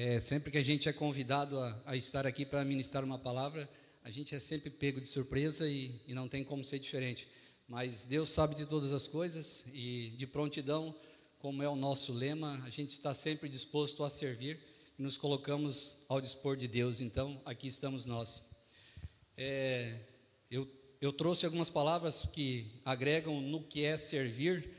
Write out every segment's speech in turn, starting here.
É, sempre que a gente é convidado a, a estar aqui para ministrar uma palavra, a gente é sempre pego de surpresa e, e não tem como ser diferente. Mas Deus sabe de todas as coisas e de prontidão, como é o nosso lema, a gente está sempre disposto a servir e nos colocamos ao dispor de Deus. Então, aqui estamos nós. É, eu, eu trouxe algumas palavras que agregam no que é servir,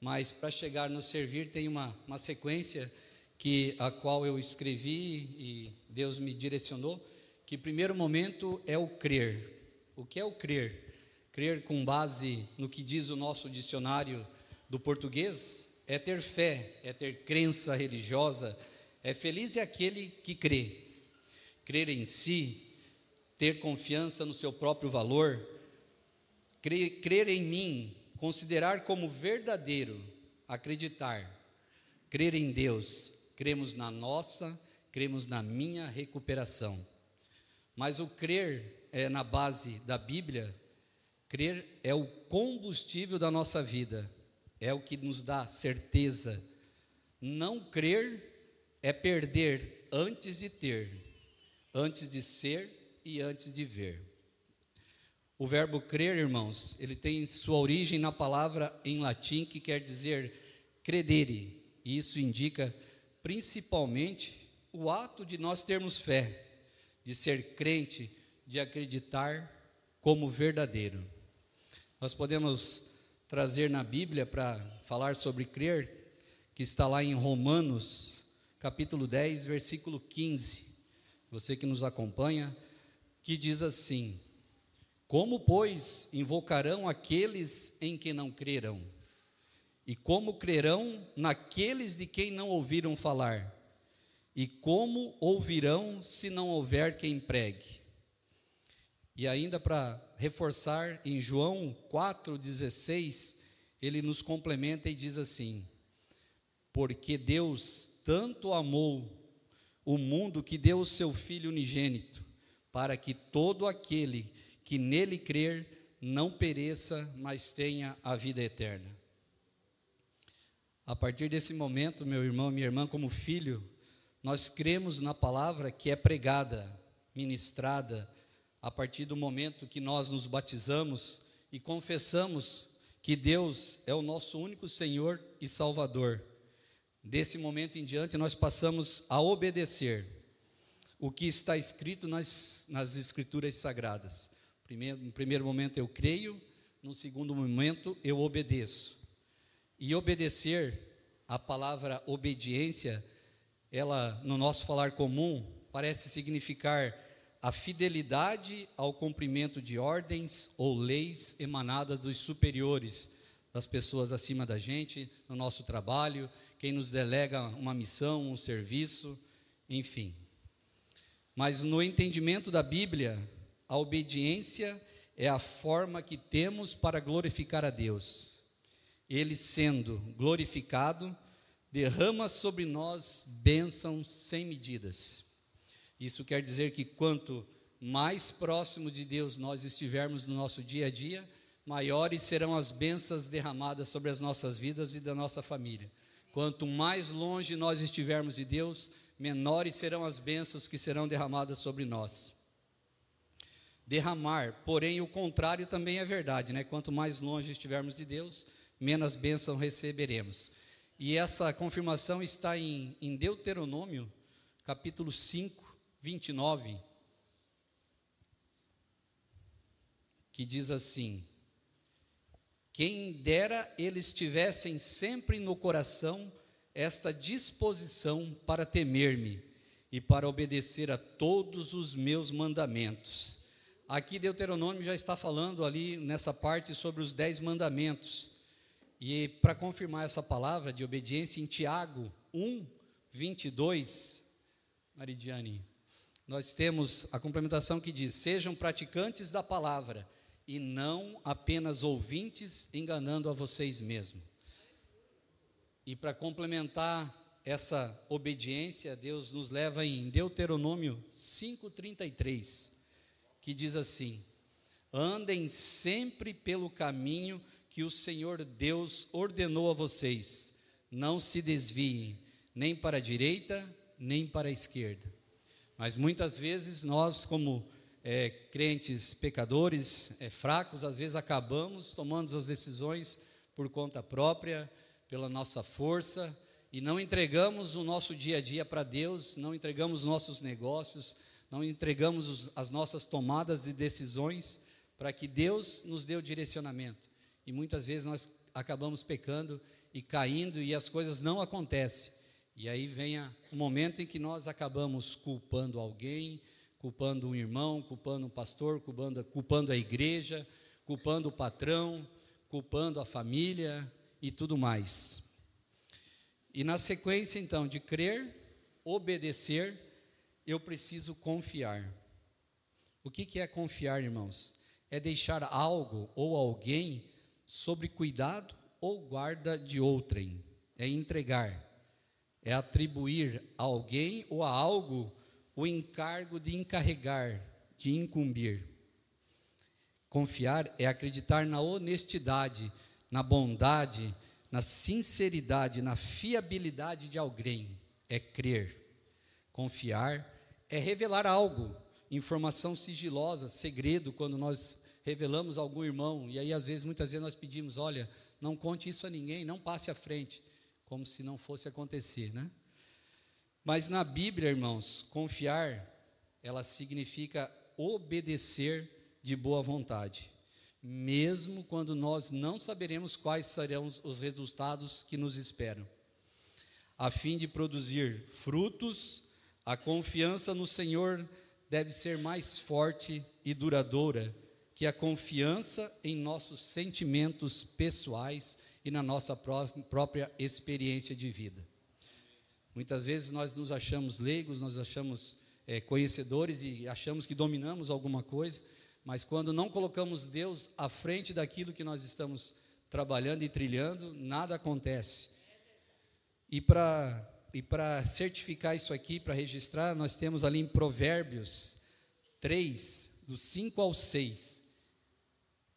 mas para chegar no servir tem uma, uma sequência que a qual eu escrevi e Deus me direcionou, que primeiro momento é o crer. O que é o crer? Crer com base no que diz o nosso dicionário do português é ter fé, é ter crença religiosa, é feliz é aquele que crê. Crer em si, ter confiança no seu próprio valor, crer, crer em mim, considerar como verdadeiro, acreditar, crer em Deus, cremos na nossa, cremos na minha recuperação. Mas o crer é na base da Bíblia, crer é o combustível da nossa vida, é o que nos dá certeza. Não crer é perder antes de ter, antes de ser e antes de ver. O verbo crer, irmãos, ele tem sua origem na palavra em latim que quer dizer credere, e isso indica principalmente o ato de nós termos fé, de ser crente, de acreditar como verdadeiro. Nós podemos trazer na Bíblia para falar sobre crer, que está lá em Romanos, capítulo 10, versículo 15. Você que nos acompanha, que diz assim: como, pois, invocarão aqueles em que não creram? E como crerão naqueles de quem não ouviram falar? E como ouvirão se não houver quem pregue? E ainda para reforçar, em João 4,16, ele nos complementa e diz assim: Porque Deus tanto amou o mundo que deu o seu Filho unigênito, para que todo aquele que nele crer não pereça, mas tenha a vida eterna. A partir desse momento, meu irmão, minha irmã, como filho, nós cremos na palavra que é pregada, ministrada, a partir do momento que nós nos batizamos e confessamos que Deus é o nosso único Senhor e Salvador. Desse momento em diante, nós passamos a obedecer o que está escrito nas, nas Escrituras Sagradas. Primeiro, no primeiro momento eu creio, no segundo momento eu obedeço. E obedecer, a palavra obediência, ela no nosso falar comum parece significar a fidelidade ao cumprimento de ordens ou leis emanadas dos superiores, das pessoas acima da gente, no nosso trabalho, quem nos delega uma missão, um serviço, enfim. Mas no entendimento da Bíblia, a obediência é a forma que temos para glorificar a Deus. Ele sendo glorificado, derrama sobre nós bênçãos sem medidas. Isso quer dizer que quanto mais próximo de Deus nós estivermos no nosso dia a dia, maiores serão as bênçãos derramadas sobre as nossas vidas e da nossa família. Quanto mais longe nós estivermos de Deus, menores serão as bênçãos que serão derramadas sobre nós derramar. Porém, o contrário também é verdade, né? Quanto mais longe estivermos de Deus, menos bênção receberemos. E essa confirmação está em, em Deuteronômio, capítulo 5, 29, que diz assim: Quem dera eles tivessem sempre no coração esta disposição para temer-me e para obedecer a todos os meus mandamentos Aqui Deuteronômio já está falando ali nessa parte sobre os dez mandamentos. E para confirmar essa palavra de obediência, em Tiago 1, 22, Maridiane, nós temos a complementação que diz: Sejam praticantes da palavra e não apenas ouvintes, enganando a vocês mesmos. E para complementar essa obediência, Deus nos leva em Deuteronômio 5,33 que diz assim: Andem sempre pelo caminho que o Senhor Deus ordenou a vocês, não se desviem nem para a direita nem para a esquerda. Mas muitas vezes nós, como é, crentes pecadores, é, fracos, às vezes acabamos tomando as decisões por conta própria, pela nossa força, e não entregamos o nosso dia a dia para Deus, não entregamos nossos negócios, não entregamos os, as nossas tomadas de decisões para que Deus nos dê o direcionamento. E muitas vezes nós acabamos pecando e caindo e as coisas não acontecem. E aí vem o momento em que nós acabamos culpando alguém, culpando um irmão, culpando um pastor, culpando, culpando a igreja, culpando o patrão, culpando a família e tudo mais. E na sequência, então, de crer, obedecer, eu preciso confiar. O que, que é confiar, irmãos? É deixar algo ou alguém sobre cuidado ou guarda de outrem. É entregar. É atribuir a alguém ou a algo o encargo de encarregar, de incumbir. Confiar é acreditar na honestidade, na bondade, na sinceridade, na fiabilidade de alguém, é crer. Confiar é revelar algo, informação sigilosa, segredo, quando nós revelamos a algum irmão, e aí às vezes, muitas vezes nós pedimos, olha, não conte isso a ninguém, não passe à frente, como se não fosse acontecer, né? Mas na Bíblia, irmãos, confiar, ela significa obedecer de boa vontade mesmo quando nós não saberemos quais serão os resultados que nos esperam. A fim de produzir frutos, a confiança no Senhor deve ser mais forte e duradoura que a confiança em nossos sentimentos pessoais e na nossa própria experiência de vida. Muitas vezes nós nos achamos leigos, nós achamos é, conhecedores e achamos que dominamos alguma coisa, mas quando não colocamos Deus à frente daquilo que nós estamos trabalhando e trilhando, nada acontece. E para e para certificar isso aqui, para registrar, nós temos ali em Provérbios 3, do 5 ao 6,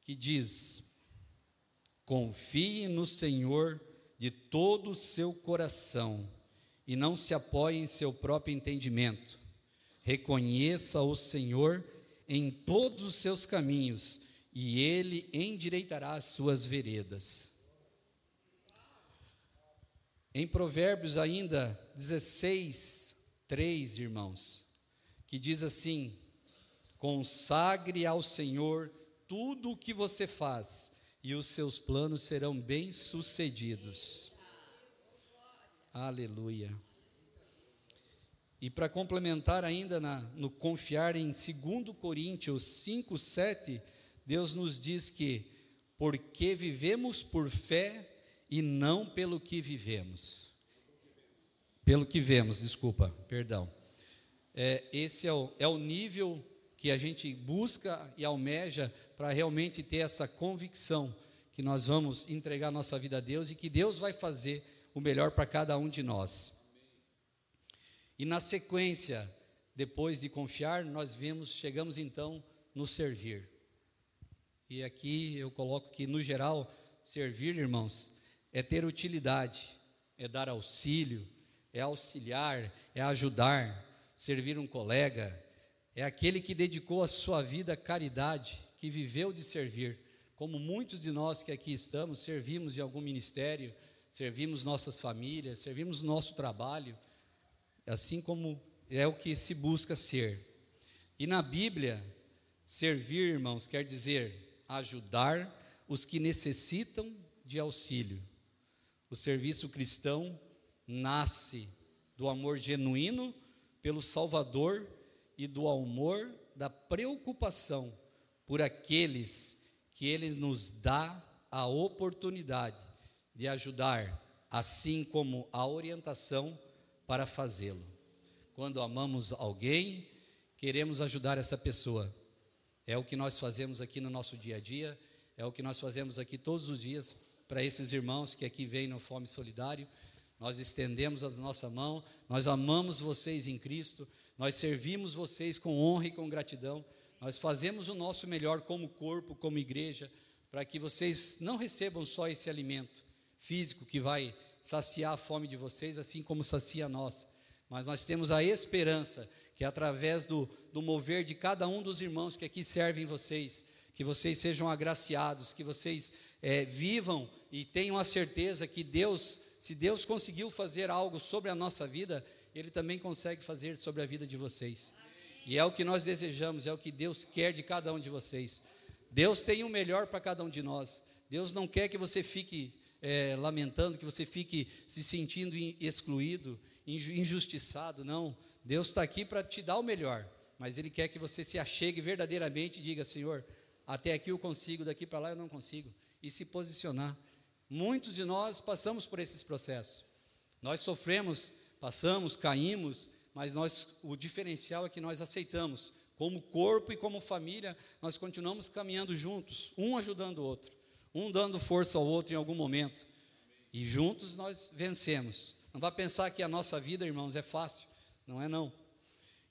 que diz: Confie no Senhor de todo o seu coração e não se apoie em seu próprio entendimento. Reconheça o Senhor em todos os seus caminhos, e ele endireitará as suas veredas. Em Provérbios ainda 16, 3, irmãos, que diz assim: consagre ao Senhor tudo o que você faz, e os seus planos serão bem-sucedidos. Aleluia. E para complementar ainda na, no confiar em 2 Coríntios 5, 7, Deus nos diz que porque vivemos por fé e não pelo que vivemos. Pelo que vemos, desculpa, perdão. É, esse é o, é o nível que a gente busca e almeja para realmente ter essa convicção que nós vamos entregar nossa vida a Deus e que Deus vai fazer o melhor para cada um de nós. E na sequência, depois de confiar, nós vemos, chegamos então no servir. E aqui eu coloco que, no geral, servir, irmãos, é ter utilidade, é dar auxílio, é auxiliar, é ajudar, servir um colega, é aquele que dedicou a sua vida à caridade, que viveu de servir. Como muitos de nós que aqui estamos, servimos em algum ministério, servimos nossas famílias, servimos nosso trabalho, assim como é o que se busca ser. E na Bíblia, servir, irmãos, quer dizer ajudar os que necessitam de auxílio. O serviço cristão nasce do amor genuíno pelo Salvador e do amor da preocupação por aqueles que ele nos dá a oportunidade de ajudar, assim como a orientação para fazê-lo. Quando amamos alguém, queremos ajudar essa pessoa. É o que nós fazemos aqui no nosso dia a dia, é o que nós fazemos aqui todos os dias para esses irmãos que aqui vêm no Fome Solidário. Nós estendemos a nossa mão, nós amamos vocês em Cristo, nós servimos vocês com honra e com gratidão, nós fazemos o nosso melhor como corpo, como igreja, para que vocês não recebam só esse alimento físico que vai saciar a fome de vocês, assim como sacia a nossa, mas nós temos a esperança que através do, do mover de cada um dos irmãos que aqui servem vocês, que vocês sejam agraciados, que vocês é, vivam e tenham a certeza que Deus, se Deus conseguiu fazer algo sobre a nossa vida, Ele também consegue fazer sobre a vida de vocês. E é o que nós desejamos, é o que Deus quer de cada um de vocês. Deus tem o melhor para cada um de nós. Deus não quer que você fique é, lamentando, que você fique se sentindo excluído, injustiçado. Não. Deus está aqui para te dar o melhor. Mas Ele quer que você se achegue verdadeiramente e diga: Senhor, até aqui eu consigo, daqui para lá eu não consigo. E se posicionar. Muitos de nós passamos por esses processos. Nós sofremos, passamos, caímos, mas nós, o diferencial é que nós aceitamos. Como corpo e como família, nós continuamos caminhando juntos, um ajudando o outro um dando força ao outro em algum momento. E juntos nós vencemos. Não vá pensar que a nossa vida, irmãos, é fácil. Não é não.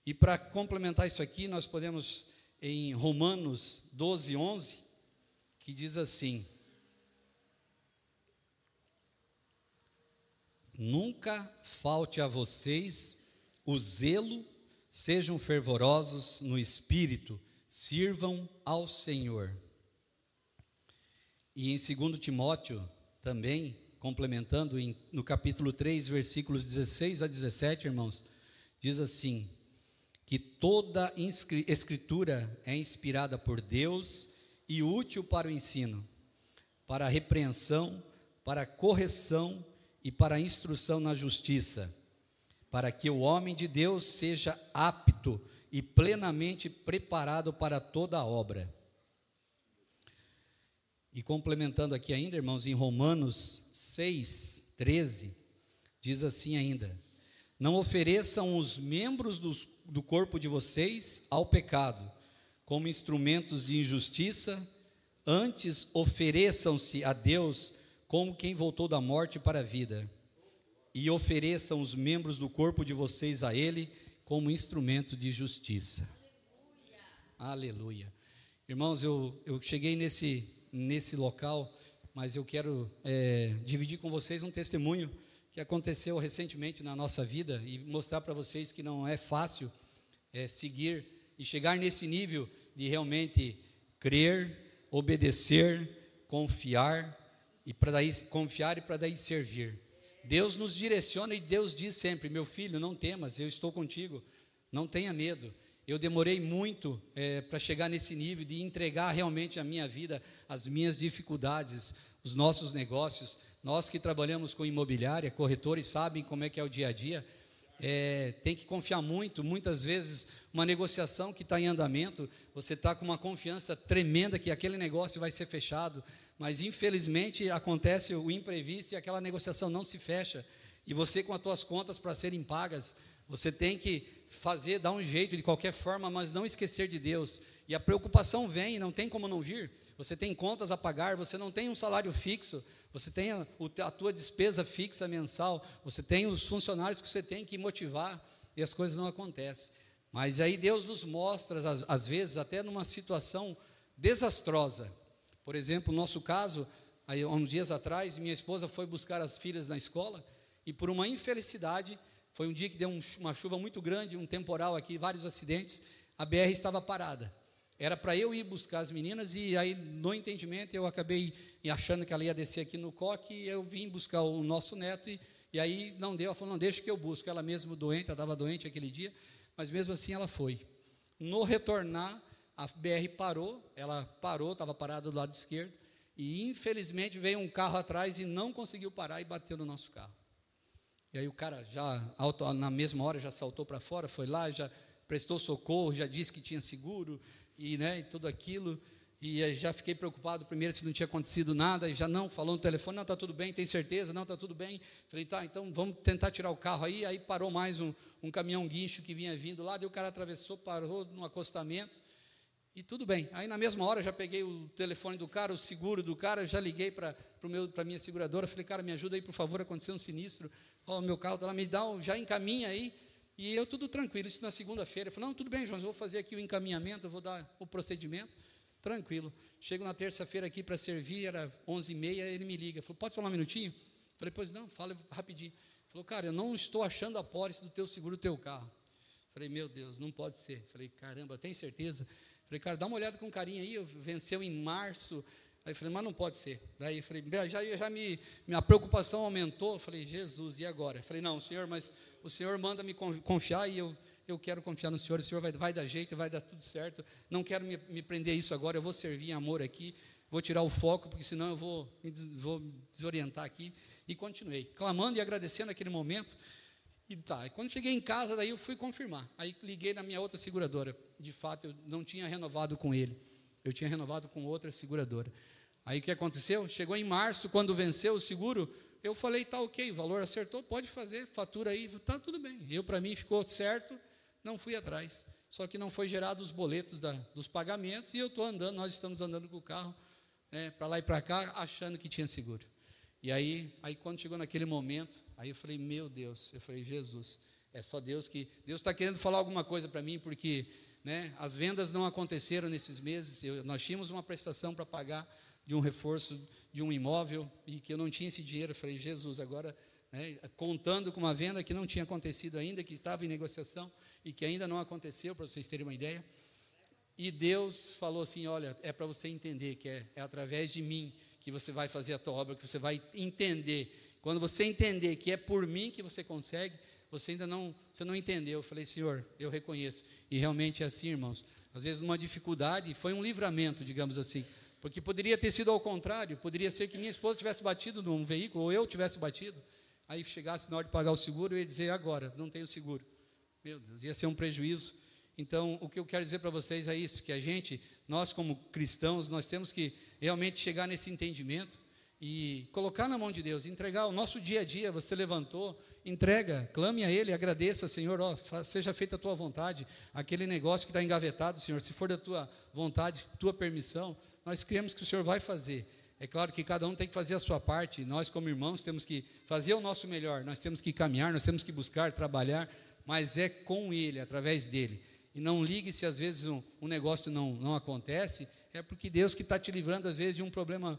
E para complementar isso aqui, nós podemos em Romanos 12, 11, que diz assim: Nunca falte a vocês o zelo, sejam fervorosos no espírito, sirvam ao Senhor. E em 2 Timóteo, também, complementando em, no capítulo 3, versículos 16 a 17, irmãos, diz assim: que toda escritura é inspirada por Deus e útil para o ensino, para a repreensão, para a correção e para a instrução na justiça, para que o homem de Deus seja apto e plenamente preparado para toda a obra. E complementando aqui ainda, irmãos, em Romanos 6, 13, diz assim ainda: Não ofereçam os membros dos, do corpo de vocês ao pecado, como instrumentos de injustiça, antes ofereçam-se a Deus como quem voltou da morte para a vida, e ofereçam os membros do corpo de vocês a Ele como instrumento de justiça. Aleluia. Aleluia. Irmãos, eu, eu cheguei nesse nesse local, mas eu quero é, dividir com vocês um testemunho que aconteceu recentemente na nossa vida e mostrar para vocês que não é fácil é, seguir e chegar nesse nível de realmente crer, obedecer, confiar e para daí confiar e para daí servir. Deus nos direciona e Deus diz sempre: meu filho, não temas, eu estou contigo, não tenha medo. Eu demorei muito é, para chegar nesse nível de entregar realmente a minha vida, as minhas dificuldades, os nossos negócios. Nós que trabalhamos com imobiliária, corretores sabem como é que é o dia a dia. É, tem que confiar muito. Muitas vezes, uma negociação que está em andamento, você está com uma confiança tremenda que aquele negócio vai ser fechado, mas infelizmente acontece o imprevisto e aquela negociação não se fecha. E você, com as suas contas para serem pagas, você tem que fazer, dar um jeito de qualquer forma, mas não esquecer de Deus. E a preocupação vem, não tem como não vir. Você tem contas a pagar, você não tem um salário fixo, você tem a, a tua despesa fixa mensal, você tem os funcionários que você tem que motivar e as coisas não acontecem. Mas aí Deus nos mostra, às, às vezes, até numa situação desastrosa. Por exemplo, no nosso caso, aí, uns dias atrás, minha esposa foi buscar as filhas na escola e, por uma infelicidade, foi um dia que deu um, uma chuva muito grande, um temporal aqui, vários acidentes. A BR estava parada. Era para eu ir buscar as meninas e aí, no entendimento, eu acabei achando que ela ia descer aqui no coque e eu vim buscar o nosso neto e, e aí não deu. Ela falou, não, deixa que eu busco. Ela mesmo doente, ela estava doente aquele dia, mas mesmo assim ela foi. No retornar, a BR parou, ela parou, estava parada do lado esquerdo e infelizmente veio um carro atrás e não conseguiu parar e bateu no nosso carro. E aí o cara já, na mesma hora, já saltou para fora, foi lá, já prestou socorro, já disse que tinha seguro e, né, e tudo aquilo. E já fiquei preocupado primeiro se não tinha acontecido nada, e já não, falou no telefone, não, está tudo bem, tem certeza? Não, está tudo bem. Falei, tá, então vamos tentar tirar o carro aí. Aí parou mais um, um caminhão guincho que vinha vindo lá, daí o cara atravessou, parou no acostamento, e tudo bem. Aí na mesma hora já peguei o telefone do cara, o seguro do cara, já liguei para a minha seguradora, falei, cara, me ajuda aí, por favor, aconteceu um sinistro ó, oh, meu carro ela me dá, já encaminha aí. E eu tudo tranquilo, isso na segunda-feira. Eu falei, não, tudo bem, João, eu vou fazer aqui o encaminhamento, eu vou dar o procedimento, tranquilo. Chego na terça-feira aqui para servir, era 11h30, ele me liga. Falou, pode falar um minutinho? Falei, pois não, fala rapidinho. Falou, cara, eu não estou achando a pólice do teu seguro do teu carro. Falei, meu Deus, não pode ser. Falei, caramba, tem certeza? Falei, cara, dá uma olhada com carinho aí, venceu em março. Aí falei, mas não pode ser. Daí falei, já, já me, minha preocupação aumentou. Falei, Jesus, e agora? Falei, não, senhor, mas o senhor manda me confiar e eu, eu quero confiar no senhor. O senhor vai, vai dar jeito, vai dar tudo certo. Não quero me, me prender a isso agora, eu vou servir em amor aqui. Vou tirar o foco, porque senão eu vou me vou desorientar aqui. E continuei, clamando e agradecendo aquele momento. E tá, quando cheguei em casa, daí eu fui confirmar. Aí liguei na minha outra seguradora. De fato, eu não tinha renovado com ele. Eu tinha renovado com outra seguradora. Aí o que aconteceu? Chegou em março, quando venceu o seguro, eu falei, tá ok, o valor acertou, pode fazer, fatura aí, tá tudo bem. Eu, para mim, ficou certo, não fui atrás. Só que não foi gerado os boletos da, dos pagamentos e eu estou andando, nós estamos andando com o carro é, para lá e para cá, achando que tinha seguro. E aí, aí quando chegou naquele momento, aí eu falei, meu Deus, eu falei, Jesus, é só Deus que. Deus está querendo falar alguma coisa para mim, porque né, as vendas não aconteceram nesses meses. Eu, nós tínhamos uma prestação para pagar de um reforço de um imóvel e que eu não tinha esse dinheiro. Eu falei, Jesus, agora né, contando com uma venda que não tinha acontecido ainda, que estava em negociação e que ainda não aconteceu, para vocês terem uma ideia. E Deus falou assim: olha, é para você entender que é, é através de mim que você vai fazer a tua obra, que você vai entender. Quando você entender que é por mim que você consegue, você ainda não, você não entendeu. Eu falei, Senhor, eu reconheço. E realmente é assim, irmãos. Às vezes uma dificuldade foi um livramento, digamos assim. Porque poderia ter sido ao contrário, poderia ser que minha esposa tivesse batido num veículo, ou eu tivesse batido. Aí chegasse na hora de pagar o seguro, eu ia dizer, agora, não tenho seguro. Meu Deus, ia ser um prejuízo. Então, o que eu quero dizer para vocês é isso, que a gente, nós como cristãos, nós temos que realmente chegar nesse entendimento e colocar na mão de Deus, entregar o nosso dia a dia, você levantou, entrega, clame a Ele, agradeça, Senhor, ó, seja feita a tua vontade, aquele negócio que está engavetado, Senhor, se for da tua vontade, tua permissão, nós cremos que o Senhor vai fazer. É claro que cada um tem que fazer a sua parte, nós, como irmãos, temos que fazer o nosso melhor, nós temos que caminhar, nós temos que buscar, trabalhar, mas é com Ele, através dele. E não ligue se às vezes um, um negócio não, não acontece, é porque Deus que está te livrando às vezes de um problema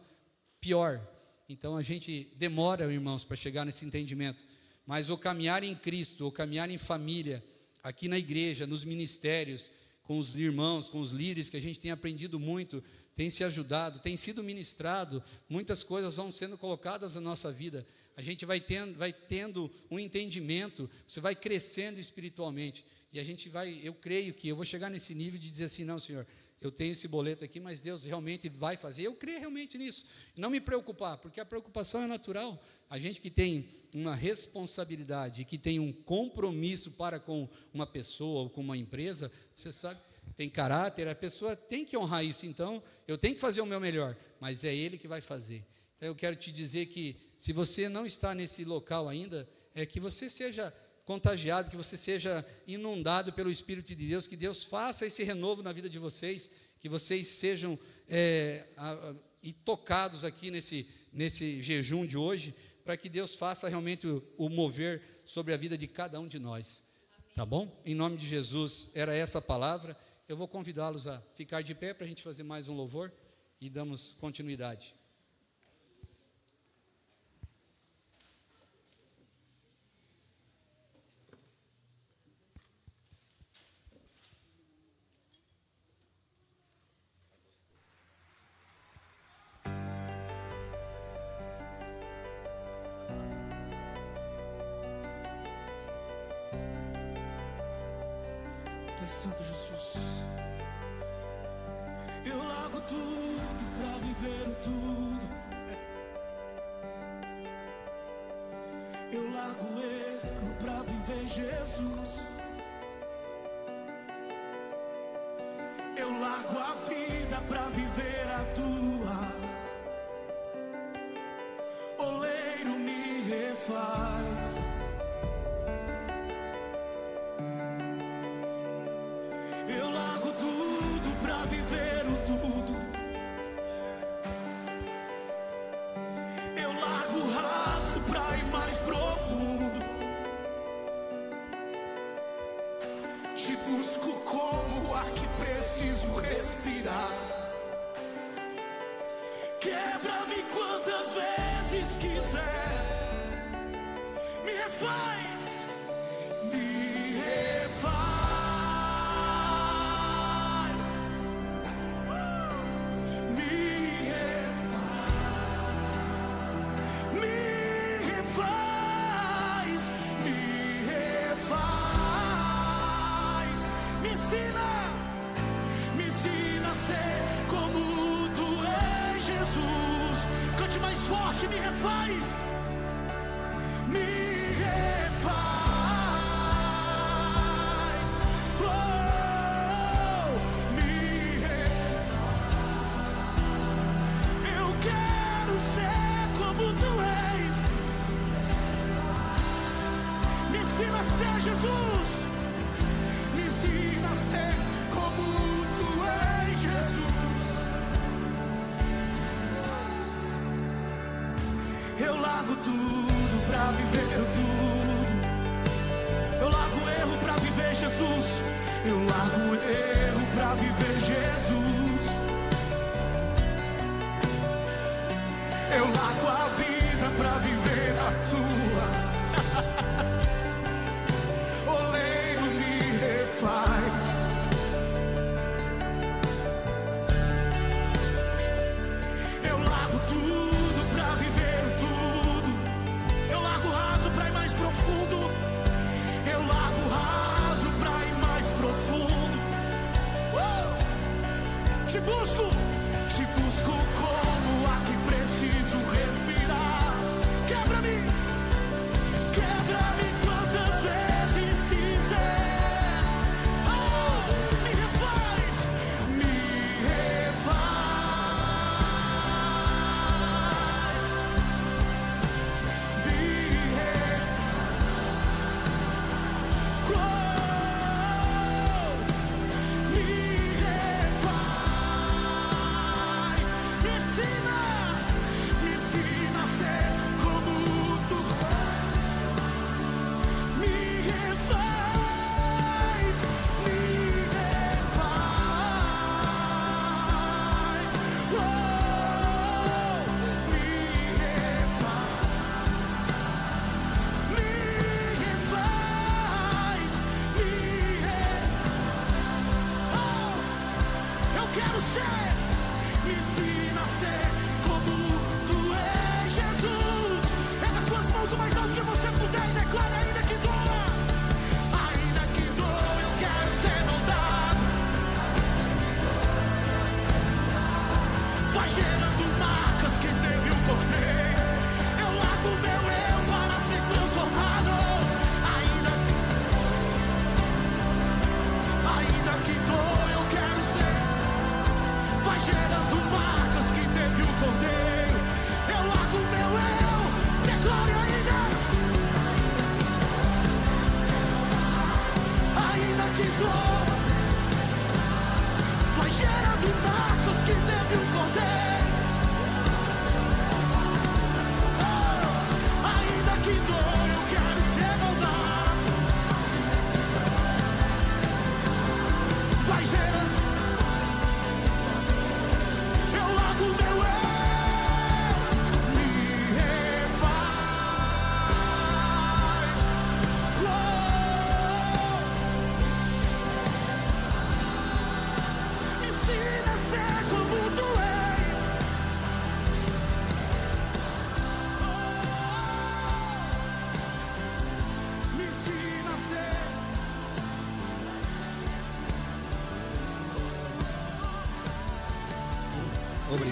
pior. Então a gente demora, irmãos, para chegar nesse entendimento. Mas o caminhar em Cristo, o caminhar em família, aqui na igreja, nos ministérios, com os irmãos, com os líderes, que a gente tem aprendido muito, tem se ajudado, tem sido ministrado, muitas coisas vão sendo colocadas na nossa vida. A gente vai tendo, vai tendo um entendimento, você vai crescendo espiritualmente. E a gente vai, eu creio que eu vou chegar nesse nível de dizer assim: não, Senhor, eu tenho esse boleto aqui, mas Deus realmente vai fazer. Eu creio realmente nisso. Não me preocupar, porque a preocupação é natural. A gente que tem uma responsabilidade, que tem um compromisso para com uma pessoa ou com uma empresa, você sabe, tem caráter, a pessoa tem que honrar isso. Então, eu tenho que fazer o meu melhor, mas é Ele que vai fazer. Então, eu quero te dizer que, se você não está nesse local ainda, é que você seja contagiado, que você seja inundado pelo Espírito de Deus, que Deus faça esse renovo na vida de vocês, que vocês sejam é, a, a, e tocados aqui nesse, nesse jejum de hoje, para que Deus faça realmente o, o, mover sobre a vida de cada um de nós. Amém. Tá bom? Em nome de Jesus, era essa a palavra. Eu vou convidá-los a ficar de pé para a gente fazer mais um louvor e damos continuidade. Eu largo a vida pra viver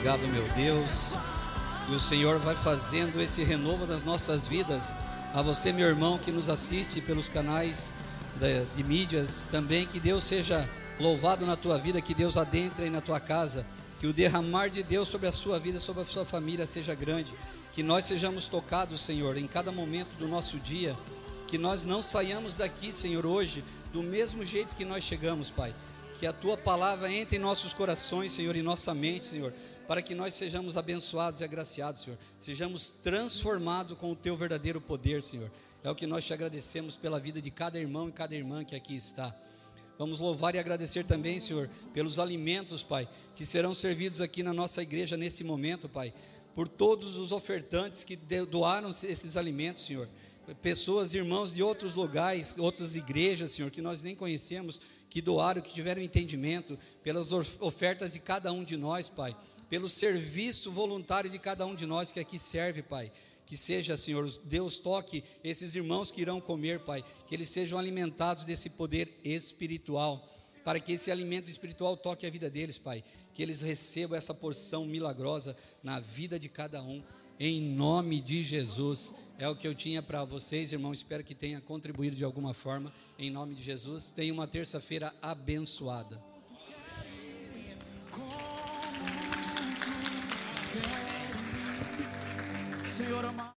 Obrigado, meu Deus. E o Senhor vai fazendo esse renovo das nossas vidas. A você, meu irmão, que nos assiste pelos canais da- de mídias, também que Deus seja louvado na tua vida, que Deus adentre aí na tua casa, que o derramar de Deus sobre a sua vida, sobre a sua família seja grande, que nós sejamos tocados, Senhor, em cada momento do nosso dia, que nós não saiamos daqui, Senhor, hoje do mesmo jeito que nós chegamos, Pai. Que a tua palavra entre em nossos corações, Senhor, em nossa mente, Senhor, para que nós sejamos abençoados e agraciados, Senhor. Sejamos transformados com o teu verdadeiro poder, Senhor. É o que nós te agradecemos pela vida de cada irmão e cada irmã que aqui está. Vamos louvar e agradecer também, Senhor, pelos alimentos, Pai, que serão servidos aqui na nossa igreja nesse momento, Pai. Por todos os ofertantes que doaram esses alimentos, Senhor. pessoas, irmãos de outros lugares, outras igrejas, Senhor, que nós nem conhecemos, que doaram, que tiveram entendimento, pelas ofertas de cada um de nós, Pai, pelo serviço voluntário de cada um de nós que aqui serve, Pai. Que seja, Senhor, Deus toque esses irmãos que irão comer, Pai, que eles sejam alimentados desse poder espiritual, para que esse alimento espiritual toque a vida deles, Pai, que eles recebam essa porção milagrosa na vida de cada um, em nome de Jesus. É o que eu tinha para vocês, irmão. Espero que tenha contribuído de alguma forma. Em nome de Jesus. Tenha uma terça-feira abençoada. Senhor amado.